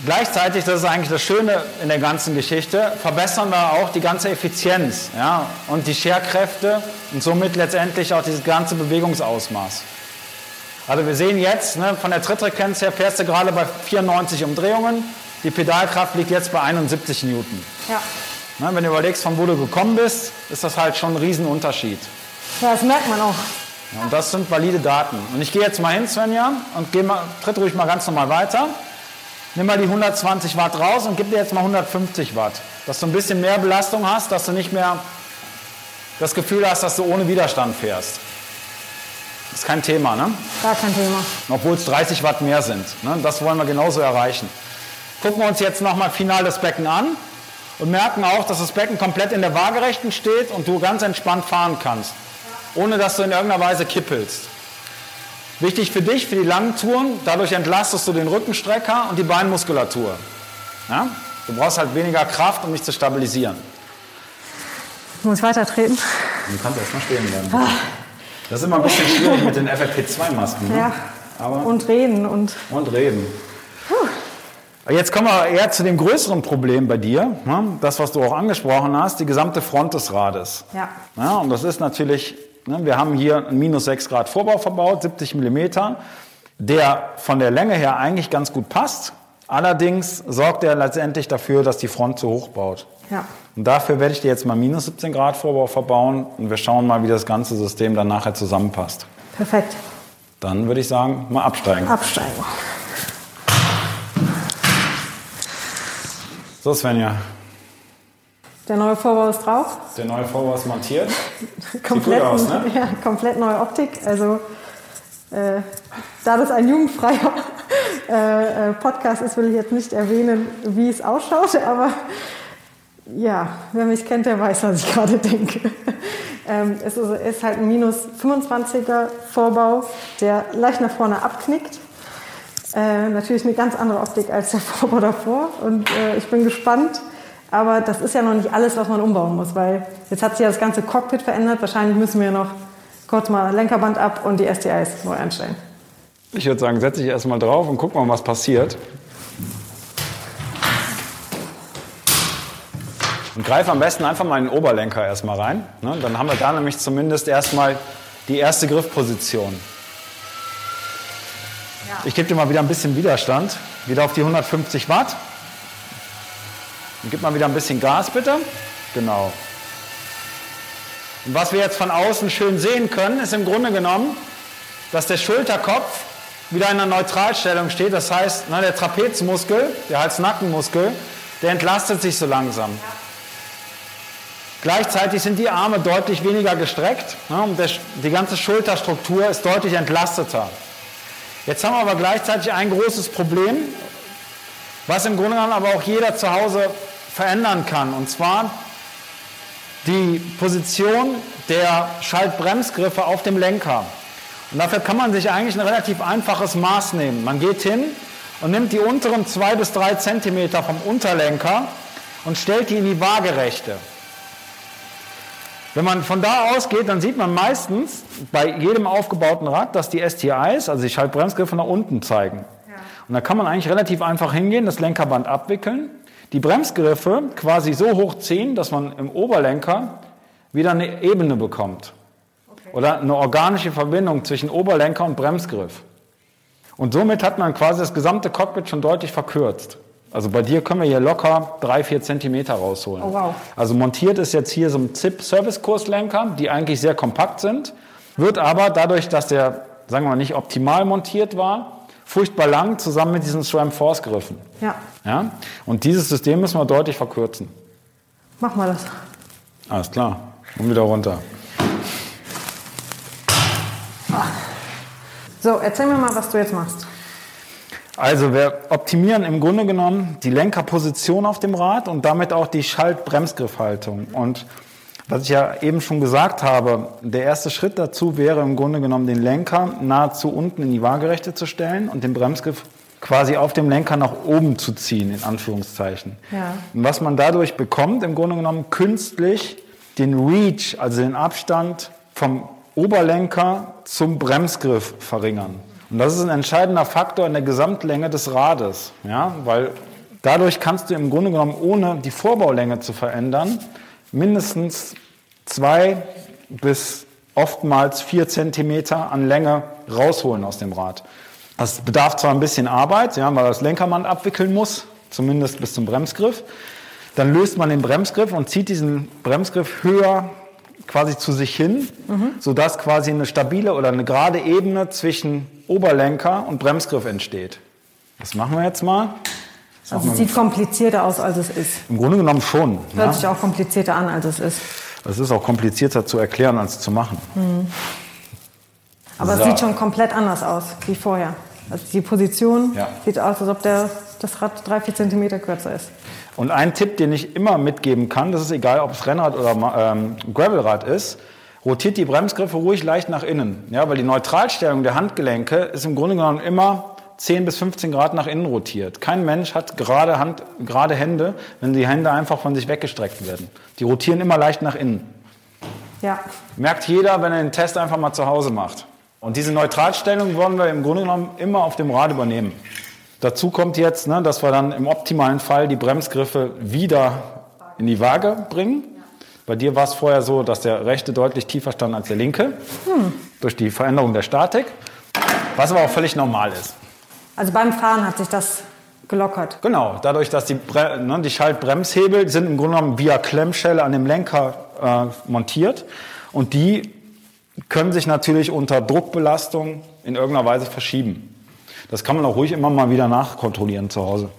Speaker 2: Gleichzeitig, das ist eigentlich das Schöne in der ganzen Geschichte, verbessern wir auch die ganze Effizienz ja, und die Scherkräfte und somit letztendlich auch dieses ganze Bewegungsausmaß. Also wir sehen jetzt, ne, von der Trittfrequenz her fährst du gerade bei 94 Umdrehungen, die Pedalkraft liegt jetzt bei 71 Newton.
Speaker 3: Ja.
Speaker 2: Ne, wenn du überlegst, von wo du gekommen bist, ist das halt schon ein Riesenunterschied.
Speaker 3: ja, das merkt man auch.
Speaker 2: Ja, und das sind valide Daten. Und ich gehe jetzt mal hin, Svenja, und geh mal, tritt ruhig mal ganz normal weiter. Nimm mal die 120 Watt raus und gib dir jetzt mal 150 Watt. Dass du ein bisschen mehr Belastung hast, dass du nicht mehr das Gefühl hast, dass du ohne Widerstand fährst. Ist kein Thema, ne?
Speaker 3: Gar kein Thema.
Speaker 2: Obwohl es 30 Watt mehr sind. Ne? Das wollen wir genauso erreichen. Gucken wir uns jetzt nochmal final das Becken an und merken auch, dass das Becken komplett in der Waagerechten steht und du ganz entspannt fahren kannst, ohne dass du in irgendeiner Weise kippelst. Wichtig für dich, für die langen Touren, dadurch entlastest du den Rückenstrecker und die Beinmuskulatur. Ja? Du brauchst halt weniger Kraft, um dich zu stabilisieren.
Speaker 3: Ich muss weiter treten.
Speaker 2: Du kannst erstmal stehen bleiben. Ah. Das ist immer ein bisschen schwierig mit den FFP2-Masken. Ne?
Speaker 3: Ja. Aber und reden. Und,
Speaker 2: und reden. Puh. Jetzt kommen wir eher zu dem größeren Problem bei dir. Ne? Das, was du auch angesprochen hast, die gesamte Front des Rades.
Speaker 3: Ja.
Speaker 2: ja und das ist natürlich, wir haben hier einen minus 6 Grad Vorbau verbaut, 70 Millimeter, der von der Länge her eigentlich ganz gut passt. Allerdings sorgt er letztendlich dafür, dass die Front zu hoch baut.
Speaker 3: Ja.
Speaker 2: Und dafür werde ich dir jetzt mal minus 17 Grad Vorbau verbauen und wir schauen mal, wie das ganze System dann nachher zusammenpasst.
Speaker 3: Perfekt.
Speaker 2: Dann würde ich sagen, mal absteigen.
Speaker 3: Absteigen.
Speaker 2: So, Svenja.
Speaker 3: Der neue Vorbau ist drauf.
Speaker 2: Der neue Vorbau ist montiert.
Speaker 3: komplett, aus, ne? ja, komplett neue Optik. Also, äh, da das ein jugendfreier äh, äh, Podcast ist, will ich jetzt nicht erwähnen, wie es ausschaut, aber ja, wer mich kennt, der weiß, was ich gerade denke. Ähm, es ist, halt ein minus 25er Vorbau, der leicht nach vorne abknickt. Äh, natürlich eine ganz andere Optik als der Vorbau davor. Und äh, ich bin gespannt. Aber das ist ja noch nicht alles, was man umbauen muss, weil jetzt hat sich ja das ganze Cockpit verändert. Wahrscheinlich müssen wir noch kurz mal Lenkerband ab und die STIs neu einstellen.
Speaker 2: Ich würde sagen, setze ich erstmal drauf und guck mal, was passiert. Und greife am besten einfach mal in den Oberlenker erstmal rein. Ne? Dann haben wir da nämlich zumindest erstmal die erste Griffposition. Ja. Ich gebe dir mal wieder ein bisschen Widerstand. Wieder auf die 150 Watt. Und gib mal wieder ein bisschen Gas bitte. Genau. Und was wir jetzt von außen schön sehen können, ist im Grunde genommen, dass der Schulterkopf wieder in einer Neutralstellung steht. Das heißt, ne, der Trapezmuskel, der Hals-Nackenmuskel, der entlastet sich so langsam. Gleichzeitig sind die Arme deutlich weniger gestreckt ne, und der, die ganze Schulterstruktur ist deutlich entlasteter. Jetzt haben wir aber gleichzeitig ein großes Problem, was im Grunde genommen aber auch jeder zu Hause verändern kann. Und zwar die Position der Schaltbremsgriffe auf dem Lenker. Und dafür kann man sich eigentlich ein relativ einfaches Maß nehmen. Man geht hin und nimmt die unteren zwei bis drei Zentimeter vom Unterlenker und stellt die in die Waagerechte. Wenn man von da ausgeht, dann sieht man meistens bei jedem aufgebauten Rad, dass die STIs, also die Schaltbremsgriffe, nach unten zeigen. Ja. Und da kann man eigentlich relativ einfach hingehen, das Lenkerband abwickeln, die Bremsgriffe quasi so hochziehen, dass man im Oberlenker wieder eine Ebene bekommt. Okay. Oder eine organische Verbindung zwischen Oberlenker und Bremsgriff. Und somit hat man quasi das gesamte Cockpit schon deutlich verkürzt. Also bei dir können wir hier locker drei, vier Zentimeter rausholen.
Speaker 3: Oh, wow.
Speaker 2: Also montiert ist jetzt hier so ein ZIP-Service-Kurslenker, die eigentlich sehr kompakt sind, wird aber dadurch, dass der, sagen wir mal, nicht optimal montiert war, furchtbar lang zusammen mit diesen SRAM-Force-Griffen.
Speaker 3: Ja.
Speaker 2: Ja. Und dieses System müssen wir deutlich verkürzen.
Speaker 3: Machen wir das.
Speaker 2: Alles klar. Und wieder runter.
Speaker 3: So, erzähl mir mal, was du jetzt machst.
Speaker 2: Also wir optimieren im Grunde genommen die Lenkerposition auf dem Rad und damit auch die Schalt-Bremsgriffhaltung. Und was ich ja eben schon gesagt habe, der erste Schritt dazu wäre im Grunde genommen den Lenker nahezu unten in die Waagerechte zu stellen und den Bremsgriff quasi auf dem Lenker nach oben zu ziehen, in Anführungszeichen.
Speaker 3: Ja.
Speaker 2: Und was man dadurch bekommt, im Grunde genommen künstlich den Reach, also den Abstand vom Oberlenker zum Bremsgriff verringern. Und das ist ein entscheidender Faktor in der Gesamtlänge des Rades, ja, weil dadurch kannst du im Grunde genommen, ohne die Vorbaulänge zu verändern, mindestens zwei bis oftmals vier Zentimeter an Länge rausholen aus dem Rad. Das bedarf zwar ein bisschen Arbeit, ja, weil das Lenkerband abwickeln muss, zumindest bis zum Bremsgriff. Dann löst man den Bremsgriff und zieht diesen Bremsgriff höher quasi zu sich hin, mhm. sodass quasi eine stabile oder eine gerade Ebene zwischen Oberlenker und Bremsgriff entsteht. Das machen wir jetzt mal.
Speaker 3: Also es sieht komplizierter aus, als es ist.
Speaker 2: Im Grunde genommen schon.
Speaker 3: Hört ja. sich auch komplizierter an, als es ist.
Speaker 2: Das ist auch komplizierter zu erklären als zu machen.
Speaker 3: Aber
Speaker 2: So.
Speaker 3: es sieht schon komplett anders aus wie vorher. Also die Position
Speaker 2: Ja.
Speaker 3: sieht aus, als ob der, das Rad drei, vier Zentimeter kürzer ist.
Speaker 2: Und ein Tipp, den ich immer mitgeben kann, das ist egal, ob es Rennrad oder ähm, Gravelrad ist, rotiert die Bremsgriffe ruhig leicht nach innen. Ja, weil die Neutralstellung der Handgelenke ist im Grunde genommen immer 10 bis 15 Grad nach innen rotiert. Kein Mensch hat gerade, Hand, gerade Hände, wenn die Hände einfach von sich weggestreckt werden. Die rotieren immer leicht nach innen.
Speaker 3: Ja,
Speaker 2: Merkt jeder, wenn er den Test einfach mal zu Hause macht. Und diese Neutralstellung wollen wir im Grunde genommen immer auf dem Rad übernehmen. Dazu kommt jetzt, ne, dass wir dann im optimalen Fall die Bremsgriffe wieder in die Waage bringen. Bei dir war es vorher so, dass der rechte deutlich tiefer stand als der linke, durch die Veränderung der Statik, was aber auch völlig normal ist.
Speaker 3: also beim Fahren hat sich das gelockert.
Speaker 2: Genau, dadurch, dass die, Bre ne, die Schaltbremshebel sind im Grunde genommen via Klemmschelle an dem Lenker äh, montiert und die können sich natürlich unter Druckbelastung in irgendeiner Weise verschieben. Das kann man auch ruhig immer mal wieder nachkontrollieren zu Hause.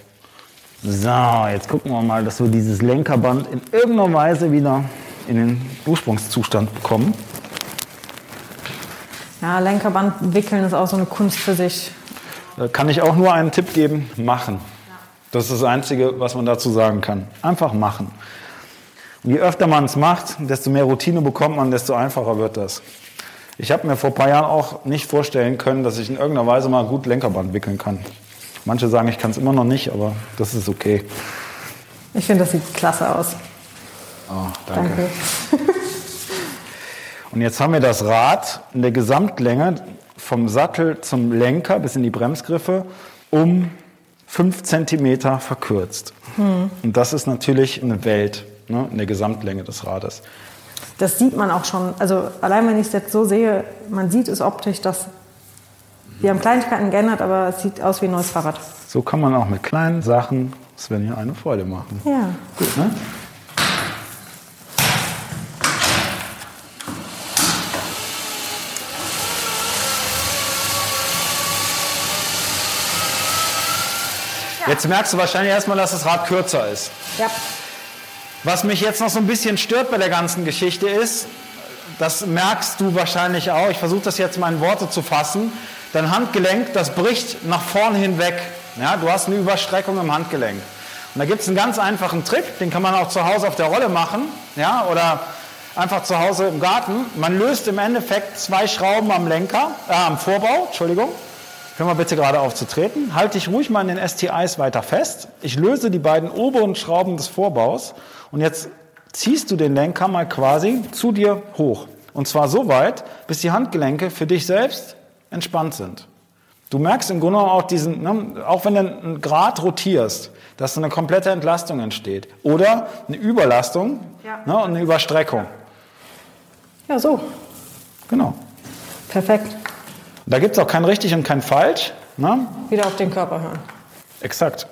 Speaker 2: So, jetzt gucken wir mal, dass wir dieses Lenkerband in irgendeiner Weise wieder in den Ursprungszustand bekommen.
Speaker 3: Ja, Lenkerband wickeln ist auch so eine Kunst für sich.
Speaker 2: Da kann ich auch nur einen Tipp geben, machen. Das ist das Einzige, was man dazu sagen kann. Einfach machen. Und je öfter man es macht, desto mehr Routine bekommt man, desto einfacher wird das. Ich habe mir vor ein paar Jahren auch nicht vorstellen können, dass ich in irgendeiner Weise mal gut Lenkerband wickeln kann. Manche sagen, ich kann es immer noch nicht, aber das ist okay.
Speaker 3: Ich finde, das sieht klasse aus.
Speaker 2: Oh,
Speaker 3: Danke.
Speaker 2: Und jetzt haben wir das Rad in der Gesamtlänge vom Sattel zum Lenker bis in die Bremsgriffe um 5 cm verkürzt. Und das ist natürlich eine Welt ne, in der Gesamtlänge des Rades.
Speaker 3: Das sieht man auch schon. Also allein wenn ich es jetzt so sehe, man sieht es optisch, dass wir haben Kleinigkeiten geändert, aber es sieht aus wie ein neues Fahrrad.
Speaker 2: So kann man auch mit kleinen Sachen Svenja eine Freude machen.
Speaker 3: Ja.
Speaker 2: Gut, ne? Jetzt merkst du wahrscheinlich erstmal, dass das Rad kürzer ist.
Speaker 3: Ja.
Speaker 2: Was mich jetzt noch so ein bisschen stört bei der ganzen Geschichte ist, das merkst du wahrscheinlich auch, ich versuche das jetzt mal in Worte zu fassen, dein Handgelenk, das bricht nach vorne hinweg. Ja, du hast eine Überstreckung im Handgelenk. Und da gibt es einen ganz einfachen Trick, den kann man auch zu Hause auf der Rolle machen ja, oder einfach zu Hause im Garten. Man löst im Endeffekt zwei Schrauben am Lenker, äh, am Vorbau, Entschuldigung. Hör mal bitte gerade auf zu treten. Halte dich ruhig mal in den STIs weiter fest. Ich löse die beiden oberen Schrauben des Vorbaus und jetzt ziehst du den Lenker mal quasi zu dir hoch. Und zwar so weit, bis die Handgelenke für dich selbst entspannt sind. Du merkst im Grunde auch diesen, ne, auch wenn du einen Grad rotierst, dass eine komplette Entlastung entsteht. Oder eine Überlastung
Speaker 3: Ja.
Speaker 2: ne, und eine Überstreckung.
Speaker 3: Ja, so.
Speaker 2: Genau.
Speaker 3: Perfekt.
Speaker 2: Da gibt es auch kein richtig und kein falsch. Ne?
Speaker 3: Wieder auf den Körper hören.
Speaker 2: Exakt.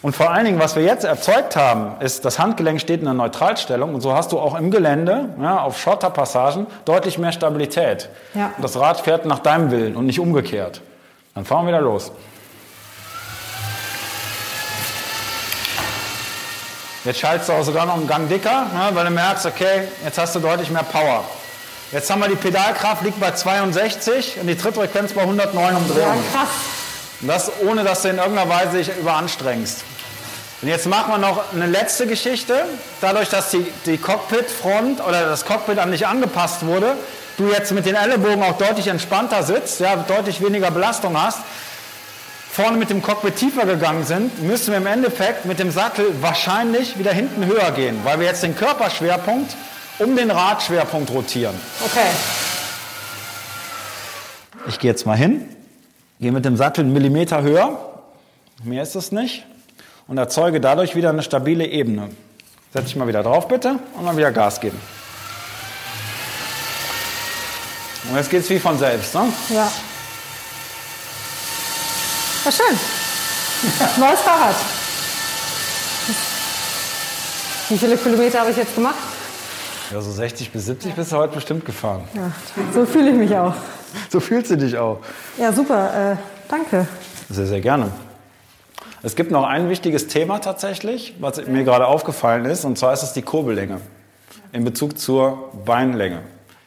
Speaker 2: Und vor allen Dingen, was wir jetzt erzeugt haben, ist, das Handgelenk steht in einer Neutralstellung und so hast du auch im Gelände, ja, auf Schotterpassagen, deutlich mehr Stabilität.
Speaker 3: Ja.
Speaker 2: Und das Rad fährt nach deinem Willen und nicht umgekehrt. Dann fahren wir wieder los. Jetzt schaltest du auch sogar noch einen Gang dicker, ne, weil du merkst, okay, jetzt hast du deutlich mehr Power. Jetzt haben wir die Pedalkraft, liegt bei 62 und die Trittfrequenz bei 109
Speaker 3: Ja,
Speaker 2: Umdrehungen.
Speaker 3: krass.
Speaker 2: Und das ohne, dass du in irgendeiner Weise dich überanstrengst. Und jetzt machen wir noch eine letzte Geschichte. Dadurch, dass die, die Cockpitfront oder das Cockpit an dich angepasst wurde, du jetzt mit den Ellenbogen auch deutlich entspannter sitzt, ja, deutlich weniger Belastung hast, vorne mit dem Cockpit tiefer gegangen sind, müssen wir im Endeffekt mit dem Sattel wahrscheinlich wieder hinten höher gehen, weil wir jetzt den Körperschwerpunkt um den Radschwerpunkt rotieren.
Speaker 3: Okay.
Speaker 2: Ich gehe jetzt mal hin, gehe mit dem Sattel einen Millimeter höher, mehr ist es nicht, und erzeuge dadurch wieder eine stabile Ebene. Setze ich mal wieder drauf bitte und dann wieder Gas geben. Und jetzt geht es wie von selbst. Ne?
Speaker 3: Ja. Ja, schön. Neues Fahrrad. Wie viele Kilometer habe ich jetzt gemacht?
Speaker 2: Ja, so 60 bis 70 bist du heute bestimmt gefahren.
Speaker 3: Ja, so fühle ich mich auch.
Speaker 2: So fühlst du dich auch.
Speaker 3: Ja, super. Äh, danke.
Speaker 2: Sehr, sehr gerne. Es gibt noch ein wichtiges Thema tatsächlich, was mir gerade aufgefallen ist, und zwar ist es die Kurbellänge. in Bezug zur Beinlänge.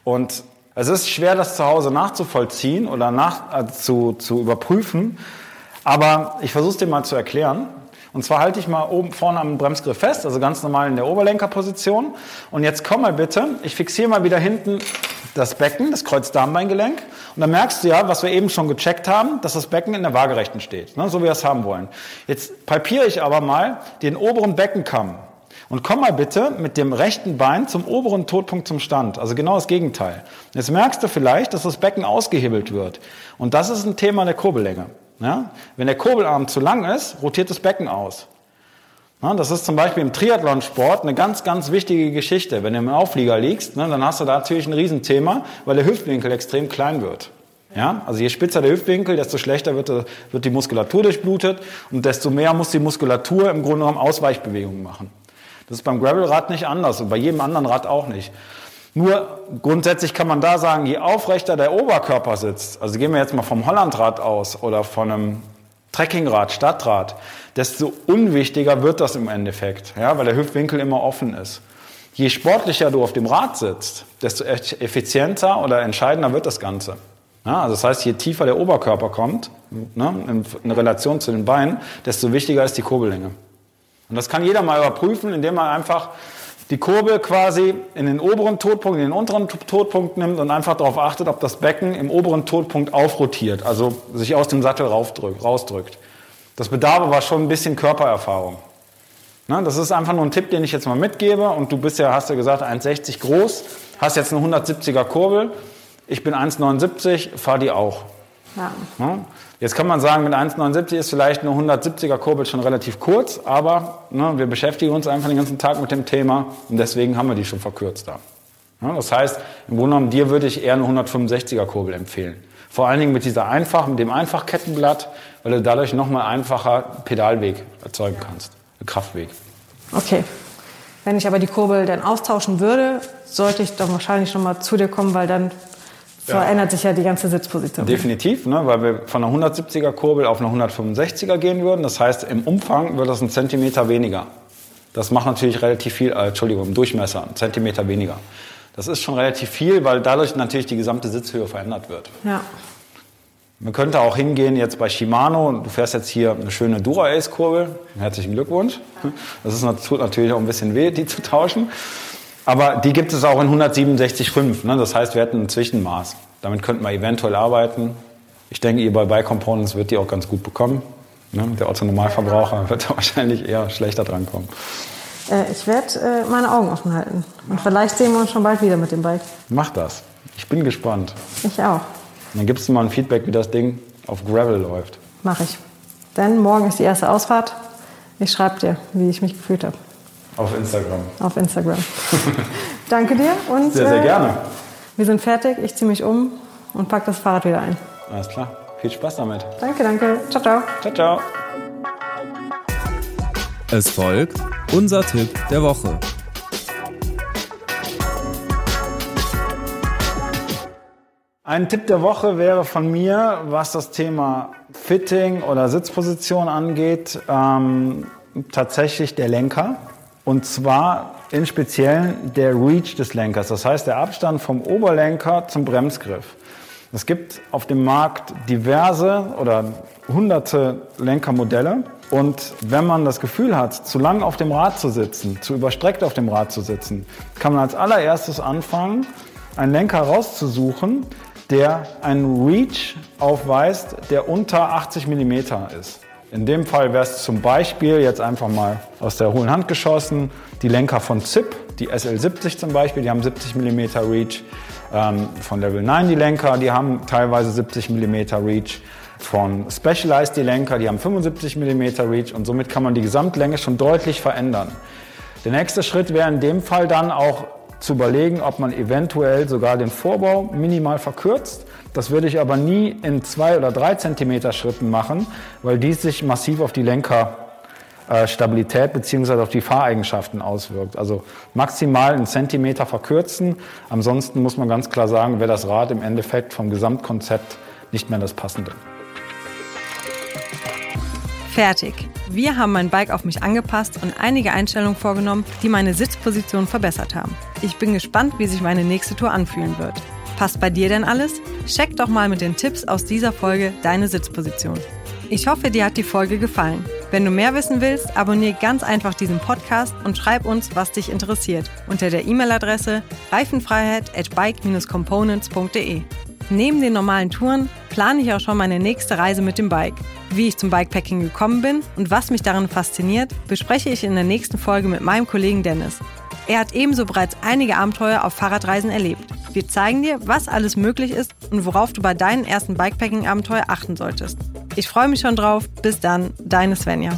Speaker 2: Und es ist schwer, das zu Hause nachzuvollziehen oder nach, äh, zu, zu überprüfen, aber ich versuche es dir mal zu erklären. Und zwar halte ich mal oben vorne am Bremsgriff fest, also ganz normal in der Oberlenkerposition. Und jetzt komm mal bitte, ich fixiere mal wieder hinten das Becken, das Kreuzdarmbeingelenk. Und dann merkst du ja, was wir eben schon gecheckt haben, dass das Becken in der Waagerechten steht, ne, so wie wir es haben wollen. Jetzt palpiere ich aber mal den oberen Beckenkamm. Und komm mal bitte mit dem rechten Bein zum oberen Todpunkt zum Stand. Also genau das Gegenteil. Jetzt merkst du vielleicht, dass das Becken ausgehebelt wird. Und das ist ein Thema der Kurbellänge. Ja? Wenn der Kurbelarm zu lang ist, rotiert das Becken aus. Ja, das ist zum Beispiel im Triathlonsport eine ganz, ganz wichtige Geschichte. Wenn du im Auflieger liegst, ne, dann hast du da natürlich ein Riesenthema, weil der Hüftwinkel extrem klein wird. Ja, also je spitzer der Hüftwinkel, desto schlechter wird, wird die Muskulatur durchblutet und desto mehr muss die Muskulatur im Grunde genommen Ausweichbewegungen machen. Das ist beim Gravelrad nicht anders und bei jedem anderen Rad auch nicht. Nur grundsätzlich kann man da sagen, je aufrechter der Oberkörper sitzt, also gehen wir jetzt mal vom Hollandrad aus oder von einem Trekkingrad, Stadtrad, desto unwichtiger wird das im Endeffekt, ja, weil der Hüftwinkel immer offen ist. Je sportlicher du auf dem Rad sitzt, desto effizienter oder entscheidender wird das Ganze. Ja, also das heißt, je tiefer der Oberkörper kommt, ne, in Relation zu den Beinen, desto wichtiger ist die Kurbellänge. Und das kann jeder mal überprüfen, indem man einfach die Kurbel quasi in den oberen Todpunkt, in den unteren Todpunkt nimmt und einfach darauf achtet, ob das Becken im oberen Todpunkt aufrotiert, also sich aus dem Sattel rausdrückt. Das bedarf aber schon ein bisschen Körpererfahrung. Ne, das ist einfach nur ein Tipp, den ich jetzt mal mitgebe. Und du bist ja, hast ja gesagt, 1,60 groß, hast jetzt eine 170er Kurbel. Ich bin 1,79, fahr die auch. Ja. Ne? Jetzt kann man sagen, mit 1,79 ist vielleicht eine 170er Kurbel schon relativ kurz, aber ne, wir beschäftigen uns einfach den ganzen Tag mit dem Thema und deswegen haben wir die schon verkürzt da. Ja, das heißt, im Grunde genommen, dir würde ich eher eine 165er Kurbel empfehlen. Vor allen Dingen mit dieser einfach, mit dem Einfachkettenblatt, weil du dadurch nochmal einfacher Pedalweg erzeugen kannst, Kraftweg.
Speaker 3: Okay. Wenn ich aber die Kurbel dann austauschen würde, sollte ich doch wahrscheinlich schon mal zu dir kommen, weil dann. Verändert sich ja die ganze Sitzposition.
Speaker 2: Definitiv, ne, weil wir von einer 170er Kurbel auf eine 165er gehen würden. Das heißt, im Umfang wird das ein Zentimeter weniger. Das macht natürlich relativ viel, äh, Entschuldigung, im Durchmesser, ein Zentimeter weniger. Das ist schon relativ viel, weil dadurch natürlich die gesamte Sitzhöhe verändert wird. Ja. Man könnte auch hingehen jetzt bei Shimano, du fährst jetzt hier eine schöne Dura-Ace-Kurbel. Herzlichen Glückwunsch. Das ist natürlich auch ein bisschen weh, die zu tauschen. Aber die gibt es auch in 167,5. Ne? Das heißt, wir hätten ein Zwischenmaß. Damit könnten wir eventuell arbeiten. Ich denke, ihr bei Buy Components wird die auch ganz gut bekommen. Ne? Der Otto-Normalverbraucher wird da wahrscheinlich eher schlechter drankommen.
Speaker 3: Äh, ich werde äh, meine Augen offen halten. Und vielleicht sehen wir uns schon bald wieder mit dem Bike.
Speaker 2: Mach das. Ich bin gespannt.
Speaker 3: Ich auch.
Speaker 2: Dann gibst du mal ein Feedback, wie das Ding auf Gravel läuft.
Speaker 3: Mach ich. Denn morgen ist die erste Ausfahrt. Ich schreibe dir, wie ich mich gefühlt habe.
Speaker 2: Auf Instagram.
Speaker 3: Auf Instagram. Danke dir und
Speaker 2: sehr, sehr gerne. Äh,
Speaker 3: wir sind fertig. Ich ziehe mich um und packe das Fahrrad wieder ein.
Speaker 2: Alles klar. Viel Spaß damit.
Speaker 3: Danke, danke. Ciao, ciao.
Speaker 2: Ciao, ciao.
Speaker 5: Es folgt unser Tipp der Woche.
Speaker 2: Ein Tipp der Woche wäre von mir, was das Thema Fitting oder Sitzposition angeht, ähm, tatsächlich der Lenker. Und zwar in Speziellen der Reach des Lenkers, das heißt der Abstand vom Oberlenker zum Bremsgriff. Es gibt auf dem Markt diverse oder hunderte Lenkermodelle. Und wenn man das Gefühl hat, zu lang auf dem Rad zu sitzen, zu überstreckt auf dem Rad zu sitzen, kann man als allererstes anfangen, einen Lenker rauszusuchen, der einen Reach aufweist, der unter 80 mm ist. In dem Fall wäre es zum Beispiel jetzt einfach mal aus der hohlen Hand geschossen, die Lenker von ZIP, die SL70 zum Beispiel, die haben 70 mm Reach. Ähm, von Level 9 die Lenker, die haben teilweise 70 mm Reach. Von Specialized die Lenker, die haben 75 mm Reach und somit kann man die Gesamtlänge schon deutlich verändern. Der nächste Schritt wäre in dem Fall dann auch zu überlegen, ob man eventuell sogar den Vorbau minimal verkürzt das würde ich aber nie in zwei oder drei Zentimeter Schritten machen, weil dies sich massiv auf die Lenkerstabilität bzw. auf die Fahreigenschaften auswirkt. Also maximal einen Zentimeter verkürzen. Ansonsten muss man ganz klar sagen, wäre das Rad im Endeffekt vom Gesamtkonzept nicht mehr das passende.
Speaker 1: Fertig. Wir haben mein Bike auf mich angepasst und einige Einstellungen vorgenommen, die meine Sitzposition verbessert haben.
Speaker 3: Ich bin gespannt, wie sich meine nächste Tour anfühlen wird. Passt bei dir denn alles? Check doch mal mit den Tipps aus dieser Folge deine Sitzposition. Ich hoffe, dir hat die Folge gefallen. Wenn du mehr wissen willst, abonniere ganz einfach diesen Podcast und schreib uns, was dich interessiert, unter der E-Mail-Adresse reifenfreiheit at bike-components.de. Neben den normalen Touren plane ich auch schon meine nächste Reise mit dem Bike. Wie ich zum Bikepacking gekommen bin und was mich darin fasziniert, bespreche ich in der nächsten Folge mit meinem Kollegen Dennis. Er hat ebenso bereits einige Abenteuer auf Fahrradreisen erlebt. Wir zeigen dir, was alles möglich ist und worauf du bei deinen ersten Bikepacking-Abenteuer achten solltest. Ich freue mich schon drauf. Bis dann, deine Svenja.